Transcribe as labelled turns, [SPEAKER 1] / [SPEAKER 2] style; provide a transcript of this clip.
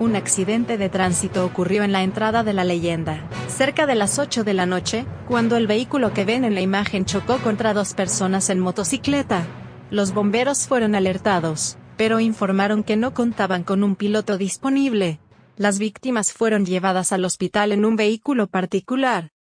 [SPEAKER 1] Un accidente de tránsito ocurrió en la entrada de la leyenda, cerca de las 8 de la noche, cuando el vehículo que ven en la imagen chocó contra dos personas en motocicleta. Los bomberos fueron alertados, pero informaron que no contaban con un piloto disponible. Las víctimas fueron llevadas al hospital en un vehículo particular,